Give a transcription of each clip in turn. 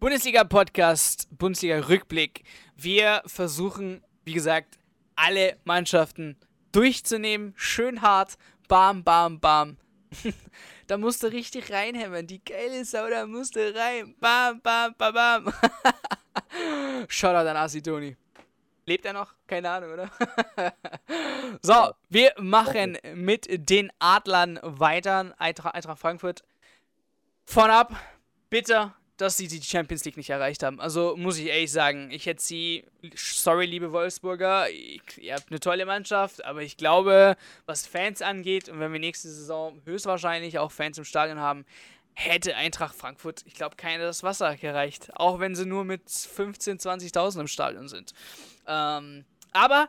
Bundesliga-Podcast, Bundesliga-Rückblick. Wir versuchen, wie gesagt, alle Mannschaften durchzunehmen. Schön hart. Bam, bam, bam. da musst du richtig reinhämmern. Die geile Sau, da musst du rein. Bam, bam, bam, bam. Shoutout an Asitoni. Lebt er noch? Keine Ahnung, oder? so, wir machen mit den Adlern weiter. Eintracht, Eintracht Frankfurt. Von ab. Bitter dass sie die Champions League nicht erreicht haben. Also muss ich ehrlich sagen, ich hätte sie, sorry liebe Wolfsburger, ihr habt eine tolle Mannschaft, aber ich glaube, was Fans angeht und wenn wir nächste Saison höchstwahrscheinlich auch Fans im Stadion haben, hätte Eintracht Frankfurt, ich glaube, keine das Wasser gereicht. Auch wenn sie nur mit 15.000, 20.000 im Stadion sind. Ähm, aber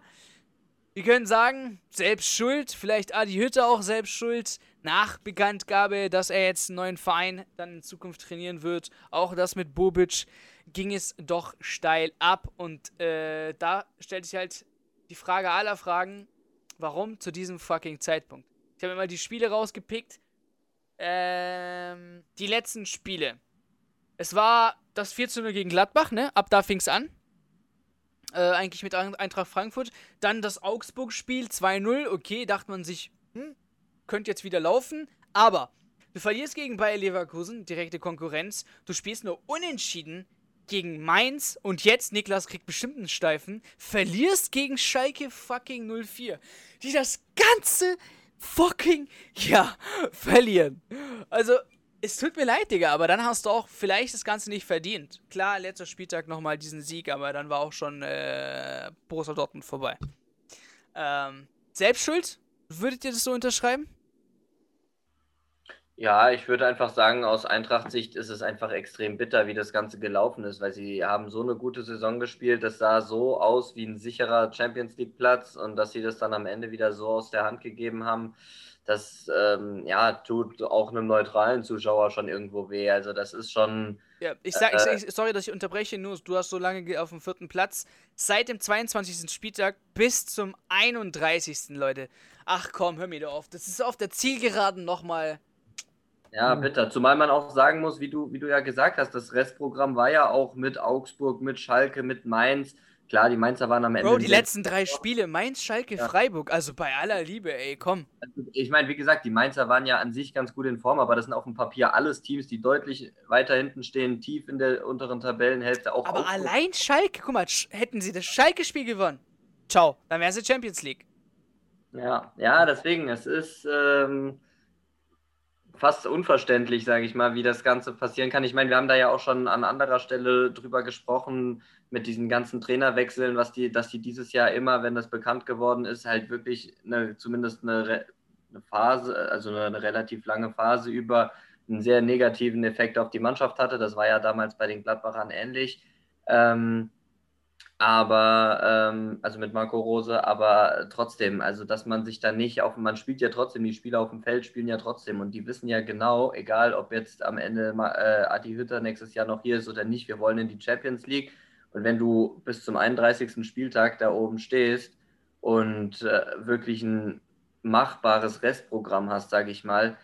wir können sagen, selbst schuld, vielleicht Adi Hütte auch selbst schuld nach Bekanntgabe, dass er jetzt einen neuen Verein dann in Zukunft trainieren wird. Auch das mit Bobic ging es doch steil ab. Und äh, da stellt sich halt die Frage aller Fragen, warum zu diesem fucking Zeitpunkt? Ich habe mal die Spiele rausgepickt. Ähm, die letzten Spiele. Es war das 4 0 gegen Gladbach, ne? Ab da fing es an. Äh, eigentlich mit Eintracht Frankfurt. Dann das Augsburg-Spiel 2-0. Okay, dachte man sich, hm, könnte jetzt wieder laufen, aber du verlierst gegen Bayer Leverkusen, direkte Konkurrenz, du spielst nur unentschieden gegen Mainz und jetzt, Niklas kriegt bestimmt einen Steifen, verlierst gegen Schalke fucking 04, die das ganze fucking ja verlieren. Also, es tut mir leid, Digga, aber dann hast du auch vielleicht das Ganze nicht verdient. Klar, letzter Spieltag nochmal diesen Sieg, aber dann war auch schon äh, Borussia Dortmund vorbei. Ähm, Selbstschuld? Würdet ihr das so unterschreiben? Ja, ich würde einfach sagen, aus Eintracht-Sicht ist es einfach extrem bitter, wie das Ganze gelaufen ist, weil sie haben so eine gute Saison gespielt, das sah so aus wie ein sicherer Champions League-Platz und dass sie das dann am Ende wieder so aus der Hand gegeben haben, das ähm, ja, tut auch einem neutralen Zuschauer schon irgendwo weh. Also das ist schon. Ja, ich sag, äh, ich, sorry, dass ich unterbreche, nur du hast so lange auf dem vierten Platz. Seit dem 22. Spieltag bis zum 31. Leute. Ach komm, hör mir doch auf. Das ist auf der Zielgeraden nochmal. Ja, bitte. Zumal man auch sagen muss, wie du, wie du ja gesagt hast, das Restprogramm war ja auch mit Augsburg, mit Schalke, mit Mainz. Klar, die Mainzer waren am Ende. Bro, die letzten drei Spiele, Mainz, Schalke, ja. Freiburg, also bei aller Liebe, ey, komm. Also, ich meine, wie gesagt, die Mainzer waren ja an sich ganz gut in Form, aber das sind auf dem Papier alles Teams, die deutlich weiter hinten stehen, tief in der unteren Tabellenhälfte. Auch aber Augsburg. allein Schalke, guck mal, hätten sie das Schalke-Spiel gewonnen, ciao, dann wären sie Champions League. Ja, ja, deswegen, es ist ähm, fast unverständlich, sage ich mal, wie das Ganze passieren kann. Ich meine, wir haben da ja auch schon an anderer Stelle drüber gesprochen, mit diesen ganzen Trainerwechseln, was die, dass die dieses Jahr immer, wenn das bekannt geworden ist, halt wirklich eine, zumindest eine, eine Phase, also eine, eine relativ lange Phase über einen sehr negativen Effekt auf die Mannschaft hatte. Das war ja damals bei den Gladbachern ähnlich. Ähm, aber, ähm, also mit Marco Rose, aber trotzdem, also dass man sich da nicht auf, man spielt ja trotzdem, die Spieler auf dem Feld spielen ja trotzdem und die wissen ja genau, egal ob jetzt am Ende äh, Adi Hütter nächstes Jahr noch hier ist oder nicht, wir wollen in die Champions League und wenn du bis zum 31. Spieltag da oben stehst und äh, wirklich ein machbares Restprogramm hast, sage ich mal,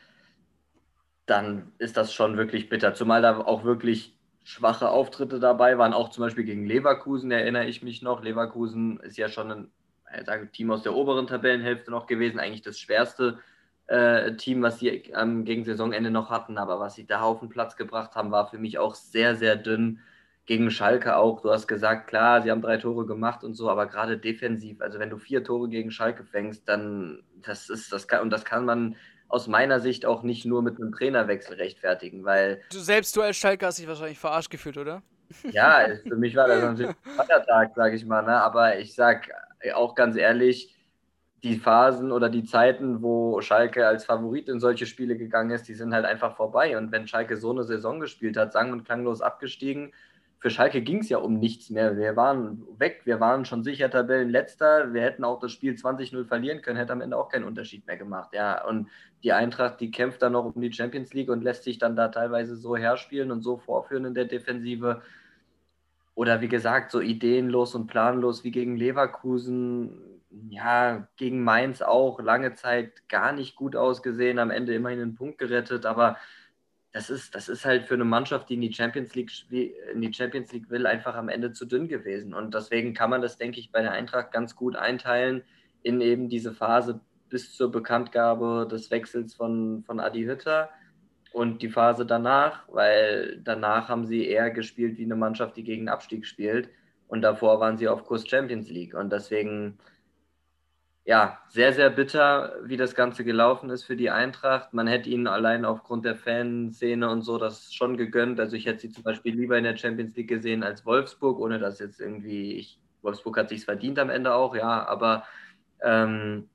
dann ist das schon wirklich bitter, zumal da auch wirklich schwache Auftritte dabei waren, auch zum Beispiel gegen Leverkusen, erinnere ich mich noch. Leverkusen ist ja schon ein äh, Team aus der oberen Tabellenhälfte noch gewesen, eigentlich das schwerste äh, Team, was sie ähm, gegen Saisonende noch hatten, aber was sie da auf den Platz gebracht haben, war für mich auch sehr, sehr dünn. Gegen Schalke auch, du hast gesagt, klar, sie haben drei Tore gemacht und so, aber gerade defensiv, also wenn du vier Tore gegen Schalke fängst, dann das ist, das kann, und das kann man aus meiner Sicht auch nicht nur mit einem Trainerwechsel rechtfertigen, weil. Du selbst, du als Schalke hast dich wahrscheinlich verarscht gefühlt, oder? Ja, für mich war das natürlich ein Feiertag, sage ich mal, ne? aber ich sag auch ganz ehrlich, die Phasen oder die Zeiten, wo Schalke als Favorit in solche Spiele gegangen ist, die sind halt einfach vorbei. Und wenn Schalke so eine Saison gespielt hat, sang- und klanglos abgestiegen, für Schalke ging es ja um nichts mehr. Wir waren weg, wir waren schon sicher Tabellenletzter. Wir hätten auch das Spiel 20-0 verlieren können, hätte am Ende auch keinen Unterschied mehr gemacht. Ja, und die Eintracht, die kämpft dann noch um die Champions League und lässt sich dann da teilweise so herspielen und so vorführen in der Defensive. Oder wie gesagt, so ideenlos und planlos wie gegen Leverkusen. Ja, gegen Mainz auch lange Zeit gar nicht gut ausgesehen, am Ende immerhin einen Punkt gerettet, aber das ist, das ist halt für eine Mannschaft, die in die Champions League in die Champions League will, einfach am Ende zu dünn gewesen. Und deswegen kann man das, denke ich, bei der Eintracht ganz gut einteilen in eben diese Phase bis zur Bekanntgabe des Wechsels von, von Adi Hütter und die Phase danach, weil danach haben sie eher gespielt wie eine Mannschaft, die gegen Abstieg spielt. Und davor waren sie auf Kurs Champions League. Und deswegen ja, sehr, sehr bitter, wie das Ganze gelaufen ist für die Eintracht. Man hätte ihnen allein aufgrund der Fanszene und so das schon gegönnt. Also ich hätte sie zum Beispiel lieber in der Champions League gesehen als Wolfsburg, ohne dass jetzt irgendwie, ich, Wolfsburg hat sich verdient am Ende auch, ja, aber ähm,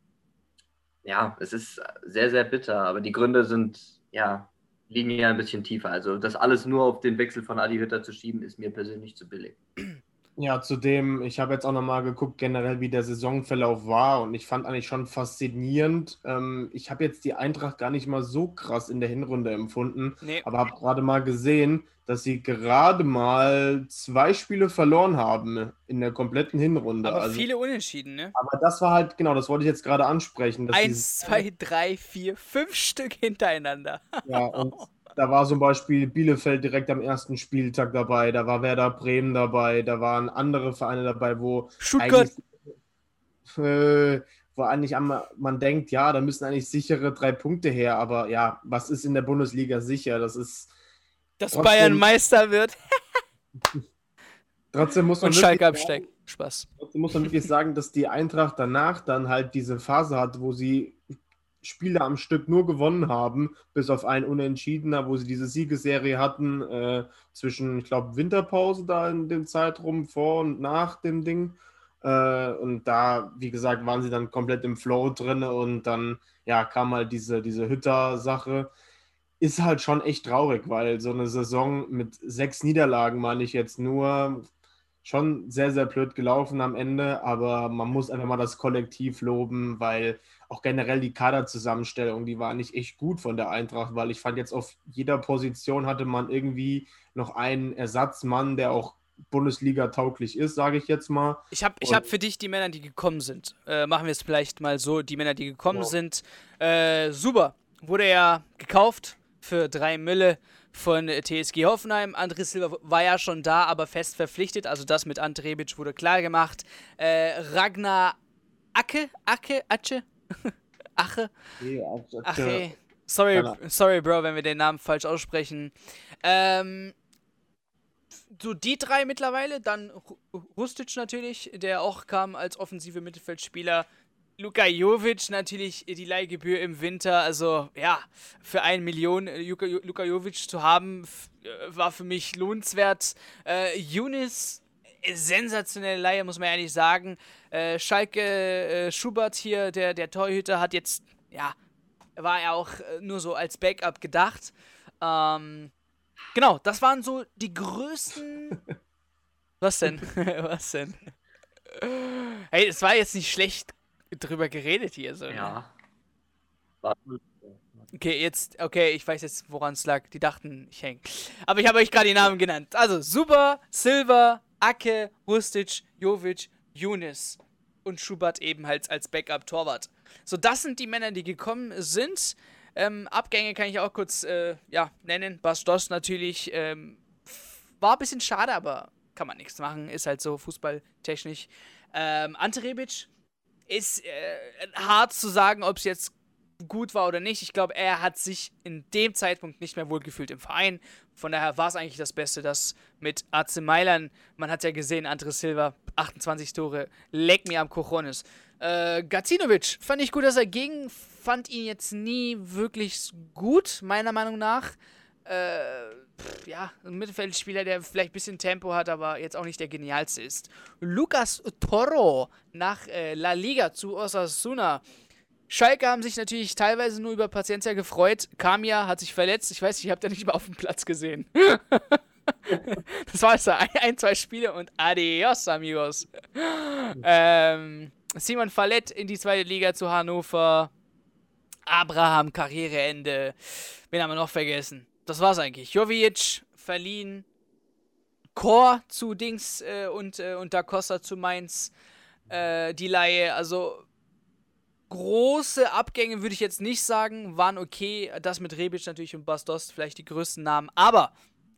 ja, es ist sehr, sehr bitter. Aber die Gründe sind, ja, liegen ja ein bisschen tiefer. Also das alles nur auf den Wechsel von Adi Hütter zu schieben, ist mir persönlich zu billig. Ja, zudem, ich habe jetzt auch nochmal geguckt, generell, wie der Saisonverlauf war und ich fand eigentlich schon faszinierend. Ähm, ich habe jetzt die Eintracht gar nicht mal so krass in der Hinrunde empfunden, nee. aber habe gerade mal gesehen, dass sie gerade mal zwei Spiele verloren haben in der kompletten Hinrunde. Aber also, viele Unentschieden, ne? Aber das war halt, genau, das wollte ich jetzt gerade ansprechen. Eins, zwei, drei, vier, fünf Stück hintereinander. Ja, und Da war zum Beispiel Bielefeld direkt am ersten Spieltag dabei, da war Werder Bremen dabei, da waren andere Vereine dabei, wo Stuttgart. Eigentlich, äh, wo eigentlich man denkt, ja, da müssen eigentlich sichere drei Punkte her, aber ja, was ist in der Bundesliga sicher? Das ist. Dass trotzdem, Bayern Meister wird. trotzdem muss man. Und Schalke absteigt. Spaß. Trotzdem muss man wirklich sagen, dass die Eintracht danach dann halt diese Phase hat, wo sie Spiele am Stück nur gewonnen haben, bis auf ein Unentschiedener, wo sie diese Siegesserie hatten äh, zwischen, ich glaube, Winterpause da in dem Zeitraum vor und nach dem Ding. Äh, und da, wie gesagt, waren sie dann komplett im Flow drin und dann ja, kam halt diese, diese Hütter-Sache. Ist halt schon echt traurig, weil so eine Saison mit sechs Niederlagen, meine ich jetzt nur, schon sehr, sehr blöd gelaufen am Ende, aber man muss einfach mal das Kollektiv loben, weil auch generell die Kaderzusammenstellung, die war nicht echt gut von der Eintracht, weil ich fand jetzt auf jeder Position hatte man irgendwie noch einen Ersatzmann, der auch Bundesliga tauglich ist, sage ich jetzt mal. Ich habe ich hab für dich die Männer, die gekommen sind. Äh, machen wir es vielleicht mal so, die Männer, die gekommen wow. sind. Äh, super, wurde ja gekauft für drei Mille von TSG Hoffenheim. André Silva war ja schon da, aber fest verpflichtet. Also das mit Andrebic wurde klar gemacht. Äh, Ragnar Acke, Acke, Acke, Ache. Ache. Sorry, sorry, Bro, wenn wir den Namen falsch aussprechen. Ähm, so die drei mittlerweile, dann Rustic natürlich, der auch kam als offensive Mittelfeldspieler. Luka Jovic natürlich die Leihgebühr im Winter, also ja, für eine Million Luka, Luka Jovic zu haben, äh, war für mich lohnenswert. Äh, Yunis sensationelle Leihe, muss man ehrlich sagen. Äh, Schalke äh, Schubert hier, der, der Torhüter, hat jetzt, ja, war ja auch äh, nur so als Backup gedacht. Ähm, genau, das waren so die größten. Was denn? Was denn? Hey, es war jetzt nicht schlecht drüber geredet hier so. Ne? Ja. Okay, jetzt, okay, ich weiß jetzt, woran es lag. Die dachten, ich hänge. Aber ich habe euch gerade die Namen genannt. Also, Super, Silver, Ake, Rustic, Jovic, Younes und Schubert eben halt als Backup-Torwart. So, das sind die Männer, die gekommen sind. Ähm, Abgänge kann ich auch kurz äh, ja, nennen. Bastos natürlich ähm, war ein bisschen schade, aber kann man nichts machen. Ist halt so fußballtechnisch. Ähm, Ante Rebic ist äh, hart zu sagen, ob es jetzt gut war oder nicht. Ich glaube, er hat sich in dem Zeitpunkt nicht mehr wohlgefühlt im Verein. Von daher war es eigentlich das Beste, dass mit AC Mailand, man hat ja gesehen, Andres Silva, 28 Tore, leck mir am Cojones. Äh, Gacinovic, fand ich gut, dass er ging, fand ihn jetzt nie wirklich gut, meiner Meinung nach. Äh, pff, ja, ein Mittelfeldspieler, der vielleicht ein bisschen Tempo hat, aber jetzt auch nicht der genialste ist. Lucas Toro nach äh, La Liga zu Osasuna. Schalke haben sich natürlich teilweise nur über Paciencia gefreut. Kamia hat sich verletzt. Ich weiß, ich habe da nicht mal auf dem Platz gesehen. das war es. Ein, ein, zwei Spiele und adios, amigos. ähm, Simon Fallett in die zweite Liga zu Hannover. Abraham, Karriereende. Wen haben wir noch vergessen? Das war's eigentlich. Jovic verliehen. Chor zu Dings äh, und, äh, und Da Costa zu Mainz. Äh, die Laie. Also große Abgänge würde ich jetzt nicht sagen, waren okay. Das mit Rebic natürlich und Bastos vielleicht die größten Namen. Aber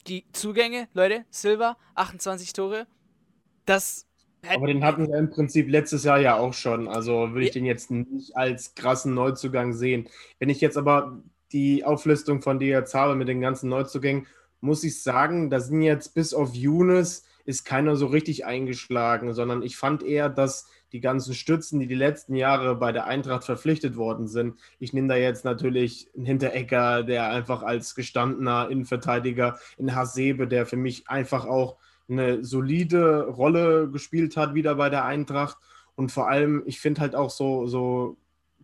die Zugänge, Leute, Silva, 28 Tore, das. Aber den hatten wir im Prinzip letztes Jahr ja auch schon. Also würde ich den jetzt nicht als krassen Neuzugang sehen. Wenn ich jetzt aber die Auflistung von dir jetzt habe mit den ganzen Neuzugängen, muss ich sagen, da sind jetzt bis auf Younes ist keiner so richtig eingeschlagen, sondern ich fand eher, dass die ganzen Stützen, die die letzten Jahre bei der Eintracht verpflichtet worden sind. Ich nehme da jetzt natürlich einen Hinterecker, der einfach als gestandener Innenverteidiger in Hasebe, der für mich einfach auch eine solide Rolle gespielt hat, wieder bei der Eintracht. Und vor allem, ich finde halt auch so, so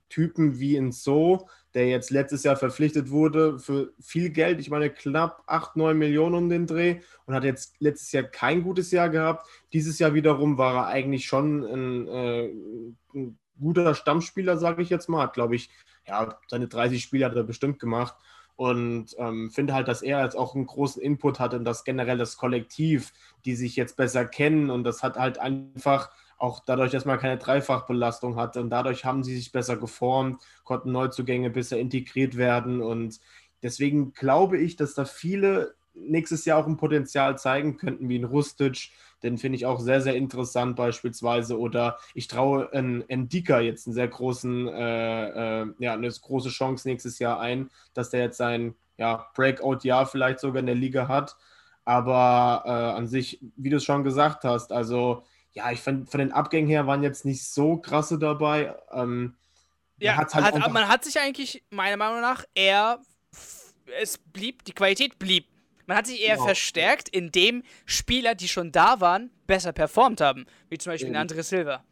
Typen wie in So, der jetzt letztes Jahr verpflichtet wurde für viel Geld, ich meine knapp 8, 9 Millionen um den Dreh und hat jetzt letztes Jahr kein gutes Jahr gehabt. Dieses Jahr wiederum war er eigentlich schon ein, äh, ein guter Stammspieler, sage ich jetzt mal. Hat, glaube ich, ja, seine 30 Spiele hat er bestimmt gemacht und ähm, finde halt, dass er jetzt auch einen großen Input hat und das generell das Kollektiv, die sich jetzt besser kennen und das hat halt einfach auch dadurch, dass man keine Dreifachbelastung hatte. Und dadurch haben sie sich besser geformt, konnten Neuzugänge besser integriert werden. Und deswegen glaube ich, dass da viele nächstes Jahr auch ein Potenzial zeigen könnten, wie ein Rustic. Den finde ich auch sehr, sehr interessant beispielsweise. Oder ich traue ein Endika jetzt einen sehr großen, äh, äh, ja, eine große Chance nächstes Jahr ein, dass der jetzt sein ja, Breakout-Jahr vielleicht sogar in der Liga hat. Aber äh, an sich, wie du es schon gesagt hast, also ja, ich fand von den Abgängen her waren jetzt nicht so krasse dabei. Ähm, ja, halt hat, man hat sich eigentlich meiner Meinung nach eher, es blieb, die Qualität blieb. Man hat sich eher genau. verstärkt, indem Spieler, die schon da waren, besser performt haben. Wie zum Beispiel mhm. Andre Silva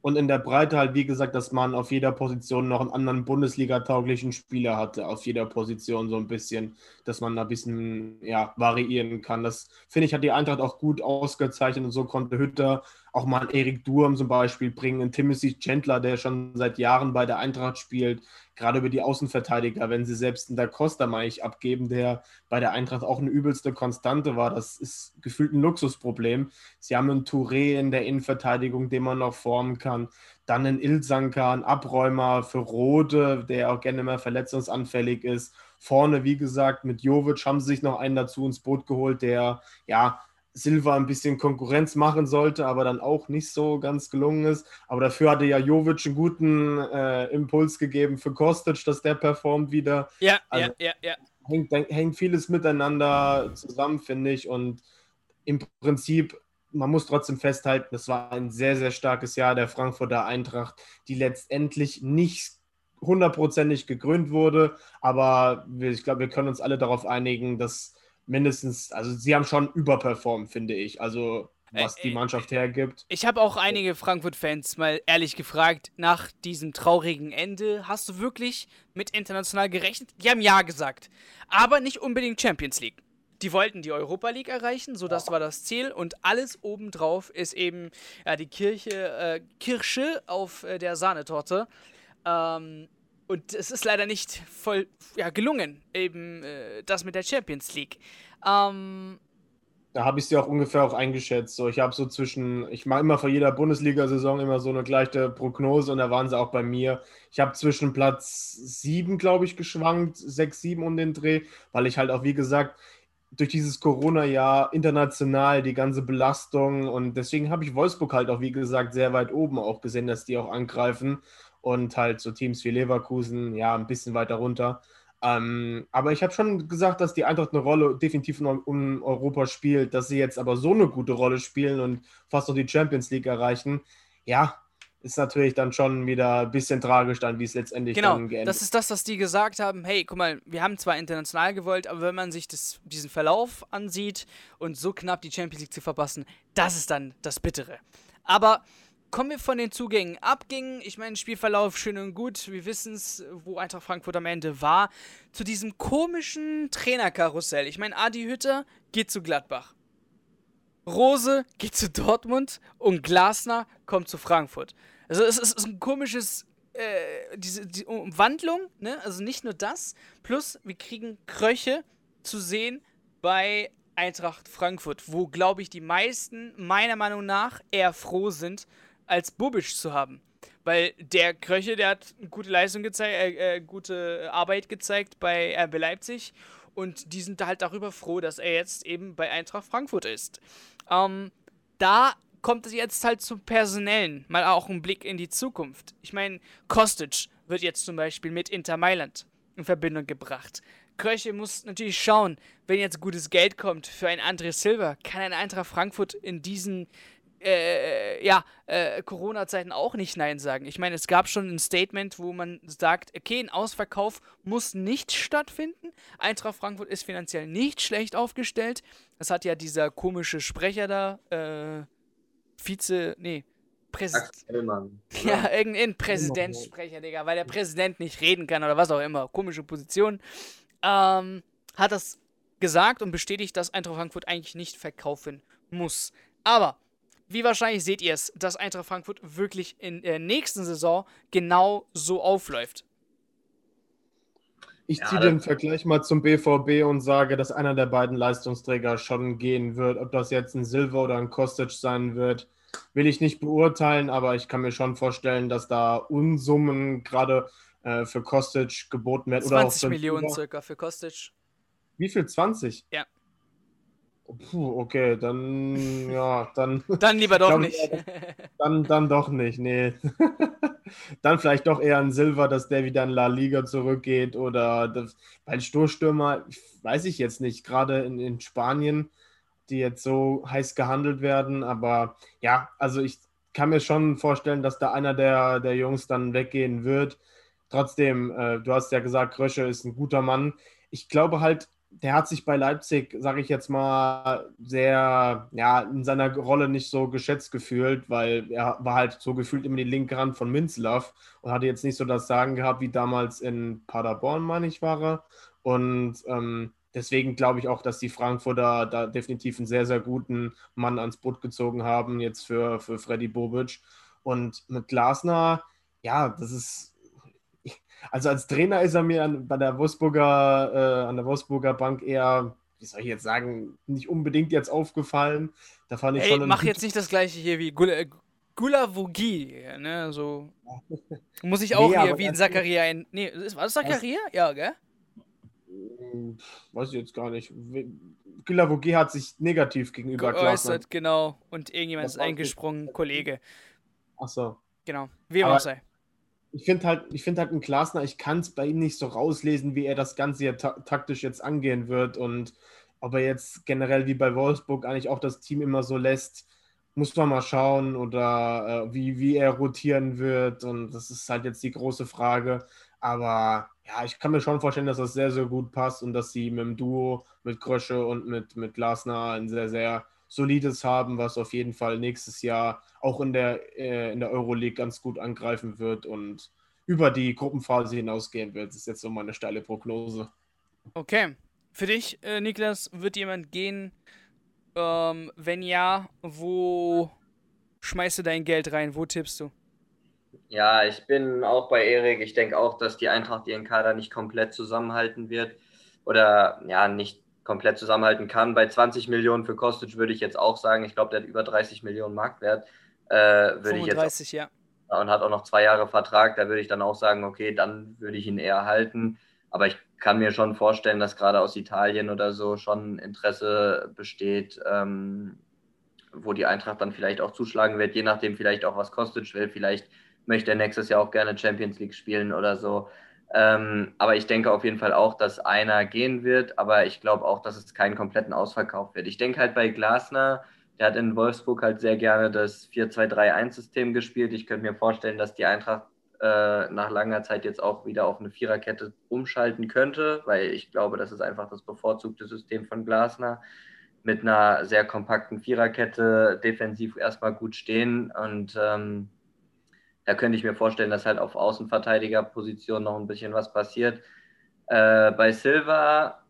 und in der Breite halt, wie gesagt, dass man auf jeder Position noch einen anderen Bundesliga-tauglichen Spieler hatte, auf jeder Position so ein bisschen, dass man da ein bisschen ja, variieren kann. Das finde ich, hat die Eintracht auch gut ausgezeichnet und so konnte Hütter auch mal Erik Durm zum Beispiel bringen, einen Timothy Chandler, der schon seit Jahren bei der Eintracht spielt, gerade über die Außenverteidiger, wenn sie selbst in der Costa mal ich abgeben, der bei der Eintracht auch eine übelste Konstante war, das ist gefühlt ein Luxusproblem. Sie haben einen Touré in der Innenverteidigung, den man noch formen kann. Dann einen Ilsanka, einen Abräumer für Rode, der auch gerne mal verletzungsanfällig ist. Vorne, wie gesagt, mit Jovic haben sie sich noch einen dazu ins Boot geholt, der ja Silva ein bisschen Konkurrenz machen sollte, aber dann auch nicht so ganz gelungen ist. Aber dafür hatte ja Jovic einen guten äh, Impuls gegeben für Kostic, dass der performt wieder. Ja, also ja, ja, ja. Hängt, hängt vieles miteinander zusammen, finde ich. Und im Prinzip, man muss trotzdem festhalten, das war ein sehr, sehr starkes Jahr der Frankfurter Eintracht, die letztendlich nicht hundertprozentig gekrönt wurde. Aber ich glaube, wir können uns alle darauf einigen, dass mindestens, also sie haben schon überperformt, finde ich. Also was die Mannschaft hergibt. Ich habe auch einige Frankfurt-Fans mal ehrlich gefragt, nach diesem traurigen Ende, hast du wirklich mit international gerechnet? Die haben ja gesagt, aber nicht unbedingt Champions League. Die wollten die Europa League erreichen, so das war das Ziel und alles obendrauf ist eben ja, die Kirche, äh, Kirsche auf äh, der Sahnetorte. Ähm, und es ist leider nicht voll ja, gelungen, eben äh, das mit der Champions League. Ähm, da habe ich sie auch ungefähr auch eingeschätzt. So, ich habe so zwischen, ich mache immer vor jeder Bundesliga-Saison immer so eine gleiche Prognose und da waren sie auch bei mir. Ich habe zwischen Platz 7, glaube ich, geschwankt, 6, 7 um den Dreh, weil ich halt auch, wie gesagt, durch dieses Corona-Jahr international die ganze Belastung und deswegen habe ich Wolfsburg halt auch, wie gesagt, sehr weit oben auch gesehen, dass die auch angreifen und halt so Teams wie Leverkusen, ja, ein bisschen weiter runter. Ähm, aber ich habe schon gesagt, dass die Eintracht eine Rolle definitiv in, Europa spielt, dass sie jetzt aber so eine gute Rolle spielen und fast noch die Champions League erreichen. Ja, ist natürlich dann schon wieder ein bisschen tragisch dann, wie es letztendlich genau, dann geendet das ist das, was die gesagt haben, hey, guck mal, wir haben zwar international gewollt, aber wenn man sich das, diesen Verlauf ansieht und so knapp die Champions League zu verpassen, das ist dann das Bittere. Aber kommen wir von den Zugängen. Abgingen, ich meine, Spielverlauf schön und gut. Wir wissen es, wo Eintracht Frankfurt am Ende war. Zu diesem komischen Trainerkarussell. Ich meine, Adi Hütter geht zu Gladbach. Rose geht zu Dortmund und Glasner kommt zu Frankfurt. Also es ist ein komisches, äh, diese die Umwandlung, ne? Also nicht nur das, plus wir kriegen Kröche zu sehen bei Eintracht Frankfurt, wo, glaube ich, die meisten meiner Meinung nach eher froh sind, als Bubisch zu haben. weil der Kröche, der hat gute Leistung gezeigt, äh, äh, gute Arbeit gezeigt bei RB Leipzig und die sind halt darüber froh, dass er jetzt eben bei Eintracht Frankfurt ist. Ähm, da kommt es jetzt halt zum Personellen, mal auch ein Blick in die Zukunft. Ich meine, Kostic wird jetzt zum Beispiel mit Inter Mailand in Verbindung gebracht. Kröche muss natürlich schauen, wenn jetzt gutes Geld kommt für ein André Silva, kann ein Eintracht Frankfurt in diesen äh, ja, äh, Corona-Zeiten auch nicht Nein sagen. Ich meine, es gab schon ein Statement, wo man sagt, okay, ein Ausverkauf muss nicht stattfinden. Eintracht Frankfurt ist finanziell nicht schlecht aufgestellt. Das hat ja dieser komische Sprecher da, äh, Vize, nee, Präsident. Ja, irgendein Präsidentsprecher, Digga, weil der Präsident nicht reden kann oder was auch immer. Komische Position. Ähm, hat das gesagt und bestätigt, dass Eintracht Frankfurt eigentlich nicht verkaufen muss. Aber wie wahrscheinlich seht ihr es, dass Eintracht Frankfurt wirklich in der nächsten Saison genau so aufläuft? Ich ziehe ja, den Vergleich mal zum BVB und sage, dass einer der beiden Leistungsträger schon gehen wird. Ob das jetzt ein Silver oder ein Kostic sein wird, will ich nicht beurteilen, aber ich kann mir schon vorstellen, dass da Unsummen gerade äh, für Kostic geboten werden. 20 oder Millionen circa für Kostic. Wie viel? 20? Ja. Puh, okay, dann ja, dann. Dann lieber doch nicht. Dann, dann doch nicht, nee. dann vielleicht doch eher ein Silver, dass der wieder in La Liga zurückgeht oder das, weil Stoßstürmer, weiß ich jetzt nicht, gerade in, in Spanien, die jetzt so heiß gehandelt werden, aber ja, also ich kann mir schon vorstellen, dass da einer der, der Jungs dann weggehen wird. Trotzdem, äh, du hast ja gesagt, Krösche ist ein guter Mann. Ich glaube halt, der hat sich bei Leipzig, sage ich jetzt mal, sehr, ja, in seiner Rolle nicht so geschätzt gefühlt, weil er war halt so gefühlt immer die linke Hand von Minzlaff und hatte jetzt nicht so das Sagen gehabt, wie damals in Paderborn, meine ich, war er. Und ähm, deswegen glaube ich auch, dass die Frankfurter da definitiv einen sehr, sehr guten Mann ans Boot gezogen haben, jetzt für, für Freddy Bobic. Und mit Glasner, ja, das ist also als Trainer ist er mir an, bei der Wolfsburger, äh, an der Wolfsburger Bank eher, wie soll ich jetzt sagen, nicht unbedingt jetzt aufgefallen. Da fand ich Ey, schon mach jetzt nicht das gleiche hier wie Gula, Gulavogi, ne, so. Muss ich auch nee, hier wie ein Zakaria ein. Nee, war das Zakaria? Ja, gell? Weiß ich jetzt gar nicht. Gulavogi hat sich negativ gegenüber geäußert, genau. Und irgendjemand ist eingesprungen, Kollege. Ach so. Genau, wie auch sei ich finde halt, ich finde halt ein Glasner, ich kann es bei ihm nicht so rauslesen, wie er das Ganze ja ta taktisch jetzt angehen wird und ob er jetzt generell wie bei Wolfsburg eigentlich auch das Team immer so lässt, muss man mal schauen oder äh, wie, wie er rotieren wird und das ist halt jetzt die große Frage. Aber ja, ich kann mir schon vorstellen, dass das sehr, sehr gut passt und dass sie mit dem Duo, mit Krösche und mit, mit Glasner ein sehr, sehr solides haben, was auf jeden Fall nächstes Jahr auch in der, äh, in der Euroleague ganz gut angreifen wird und über die Gruppenphase hinausgehen wird. Das ist jetzt so meine steile Prognose. Okay. Für dich, äh, Niklas, wird jemand gehen? Ähm, wenn ja, wo schmeißt du dein Geld rein? Wo tippst du? Ja, ich bin auch bei Erik. Ich denke auch, dass die Eintracht ihren Kader nicht komplett zusammenhalten wird. Oder ja, nicht komplett zusammenhalten kann. Bei 20 Millionen für Kostic würde ich jetzt auch sagen, ich glaube, der hat über 30 Millionen Marktwert. Äh, würde 35, ich jetzt, ja. Und hat auch noch zwei Jahre Vertrag. Da würde ich dann auch sagen, okay, dann würde ich ihn eher halten. Aber ich kann mir schon vorstellen, dass gerade aus Italien oder so schon Interesse besteht, ähm, wo die Eintracht dann vielleicht auch zuschlagen wird, je nachdem vielleicht auch was Kostic will. Vielleicht möchte er nächstes Jahr auch gerne Champions League spielen oder so. Ähm, aber ich denke auf jeden Fall auch, dass einer gehen wird. Aber ich glaube auch, dass es keinen kompletten Ausverkauf wird. Ich denke halt bei Glasner, der hat in Wolfsburg halt sehr gerne das 4-2-3-1-System gespielt. Ich könnte mir vorstellen, dass die Eintracht äh, nach langer Zeit jetzt auch wieder auf eine Viererkette umschalten könnte, weil ich glaube, das ist einfach das bevorzugte System von Glasner. Mit einer sehr kompakten Viererkette defensiv erstmal gut stehen und ähm, da könnte ich mir vorstellen, dass halt auf Außenverteidigerposition noch ein bisschen was passiert. Äh, bei Silva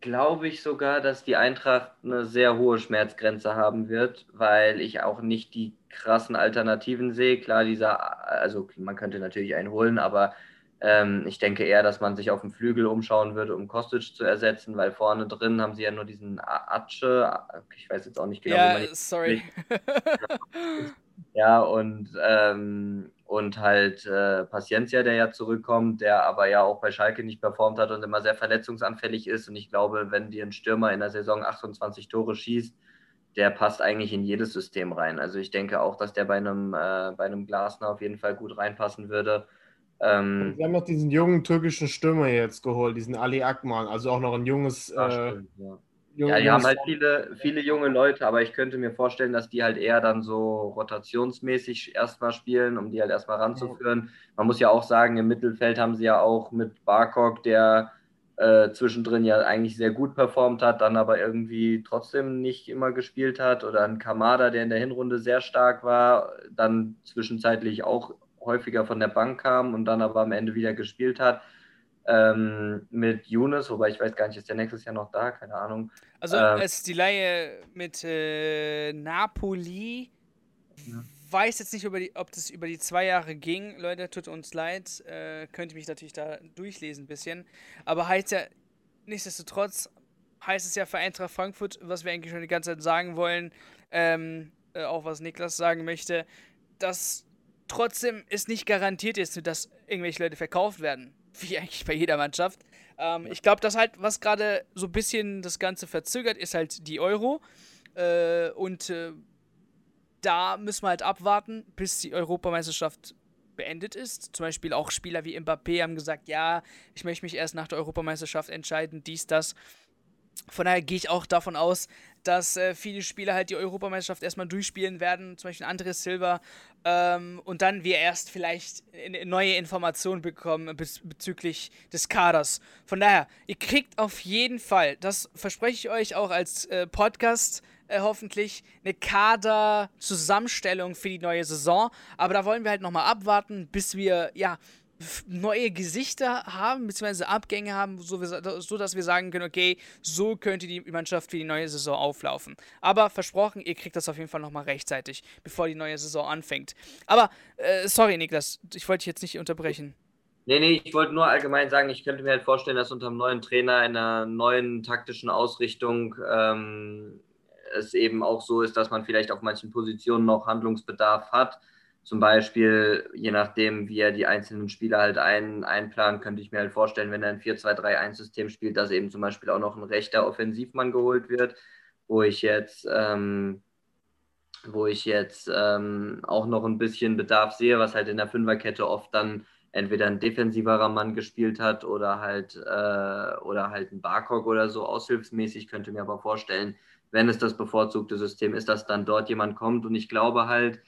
glaube ich sogar, dass die Eintracht eine sehr hohe Schmerzgrenze haben wird, weil ich auch nicht die krassen Alternativen sehe. Klar, dieser, also man könnte natürlich einen holen, aber ähm, ich denke eher, dass man sich auf dem Flügel umschauen würde, um Kostic zu ersetzen, weil vorne drin haben sie ja nur diesen Atsche. Ich weiß jetzt auch nicht genau, ja, wie man sorry. Ja, und, ähm, und halt äh, Paciencia, der ja zurückkommt, der aber ja auch bei Schalke nicht performt hat und immer sehr verletzungsanfällig ist. Und ich glaube, wenn dir ein Stürmer in der Saison 28 Tore schießt, der passt eigentlich in jedes System rein. Also ich denke auch, dass der bei einem, äh, bei einem Glasner auf jeden Fall gut reinpassen würde. Ähm, Sie haben noch diesen jungen türkischen Stürmer jetzt geholt, diesen Ali Akman, also auch noch ein junges. Äh, stimmt, ja. Ja, die haben halt viele, viele junge Leute, aber ich könnte mir vorstellen, dass die halt eher dann so rotationsmäßig erstmal spielen, um die halt erstmal ranzuführen. Man muss ja auch sagen, im Mittelfeld haben sie ja auch mit Barkok, der äh, zwischendrin ja eigentlich sehr gut performt hat, dann aber irgendwie trotzdem nicht immer gespielt hat. Oder ein Kamada, der in der Hinrunde sehr stark war, dann zwischenzeitlich auch häufiger von der Bank kam und dann aber am Ende wieder gespielt hat. Ähm, mit Younes, wobei ich weiß gar nicht, ist der nächstes Jahr noch da? Keine Ahnung. Also ähm, es die Laie mit äh, Napoli. Ja. Weiß jetzt nicht, die, ob das über die zwei Jahre ging. Leute, tut uns leid. Äh, könnte mich natürlich da durchlesen ein bisschen. Aber heißt ja, nichtsdestotrotz heißt es ja für Eintracht Frankfurt, was wir eigentlich schon die ganze Zeit sagen wollen, ähm, äh, auch was Niklas sagen möchte, dass trotzdem es nicht garantiert ist, dass irgendwelche Leute verkauft werden. Wie eigentlich bei jeder Mannschaft. Ähm, ich glaube, dass halt, was gerade so ein bisschen das Ganze verzögert, ist halt die Euro. Äh, und äh, da müssen wir halt abwarten, bis die Europameisterschaft beendet ist. Zum Beispiel auch Spieler wie Mbappé haben gesagt, ja, ich möchte mich erst nach der Europameisterschaft entscheiden, dies, das. Von daher gehe ich auch davon aus, dass äh, viele Spieler halt die Europameisterschaft erstmal durchspielen werden, zum Beispiel Andres Silva, ähm, und dann wir erst vielleicht neue Informationen bekommen bez bezüglich des Kaders. Von daher, ihr kriegt auf jeden Fall, das verspreche ich euch auch als äh, Podcast, äh, hoffentlich eine Kader-Zusammenstellung für die neue Saison. Aber da wollen wir halt nochmal abwarten, bis wir, ja, neue Gesichter haben, beziehungsweise Abgänge haben, so, so, dass wir sagen können, okay, so könnte die Mannschaft für die neue Saison auflaufen. Aber versprochen, ihr kriegt das auf jeden Fall nochmal rechtzeitig, bevor die neue Saison anfängt. Aber, äh, sorry, Niklas, ich wollte dich jetzt nicht unterbrechen. Nee, nee, ich wollte nur allgemein sagen, ich könnte mir halt vorstellen, dass unter einem neuen Trainer in einer neuen taktischen Ausrichtung ähm, es eben auch so ist, dass man vielleicht auf manchen Positionen noch Handlungsbedarf hat zum Beispiel, je nachdem, wie er die einzelnen Spieler halt ein, einplant, könnte ich mir halt vorstellen, wenn er ein 4-2-3-1-System spielt, dass eben zum Beispiel auch noch ein rechter Offensivmann geholt wird, wo ich jetzt, ähm, wo ich jetzt ähm, auch noch ein bisschen Bedarf sehe, was halt in der Fünferkette oft dann entweder ein defensiverer Mann gespielt hat oder halt, äh, oder halt ein Barcock oder so aushilfsmäßig, könnte mir aber vorstellen, wenn es das bevorzugte System ist, dass dann dort jemand kommt. Und ich glaube halt,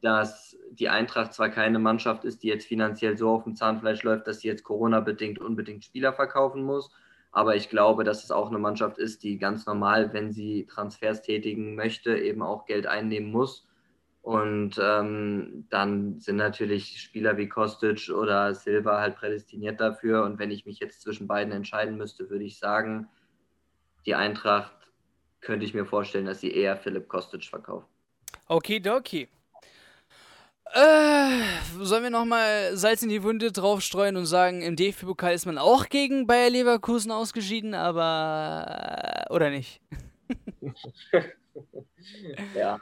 dass die Eintracht zwar keine Mannschaft ist, die jetzt finanziell so auf dem Zahnfleisch läuft, dass sie jetzt Corona-bedingt unbedingt Spieler verkaufen muss, aber ich glaube, dass es auch eine Mannschaft ist, die ganz normal, wenn sie Transfers tätigen möchte, eben auch Geld einnehmen muss. Und ähm, dann sind natürlich Spieler wie Kostic oder Silva halt prädestiniert dafür. Und wenn ich mich jetzt zwischen beiden entscheiden müsste, würde ich sagen, die Eintracht könnte ich mir vorstellen, dass sie eher Philipp Kostic verkauft. Okay, okay. Äh, sollen wir nochmal Salz in die Wunde draufstreuen und sagen, im DFB-Pokal ist man auch gegen Bayer Leverkusen ausgeschieden, aber. Äh, oder nicht? ja.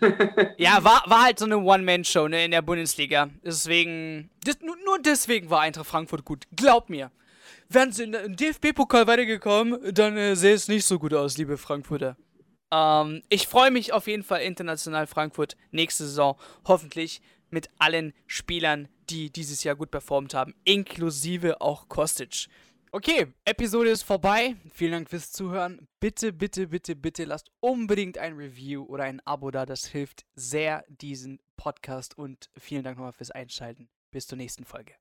ja, war, war halt so eine One-Man-Show ne, in der Bundesliga. Deswegen. Das, nur, nur deswegen war Eintracht Frankfurt gut. Glaub mir. Wären sie im DFB-Pokal weitergekommen, dann äh, sähe es nicht so gut aus, liebe Frankfurter. Ähm, ich freue mich auf jeden Fall international Frankfurt nächste Saison. Hoffentlich mit allen Spielern, die dieses Jahr gut performt haben, inklusive auch Kostic. Okay, Episode ist vorbei. Vielen Dank fürs Zuhören. Bitte, bitte, bitte, bitte lasst unbedingt ein Review oder ein Abo da. Das hilft sehr diesen Podcast und vielen Dank nochmal fürs Einschalten. Bis zur nächsten Folge.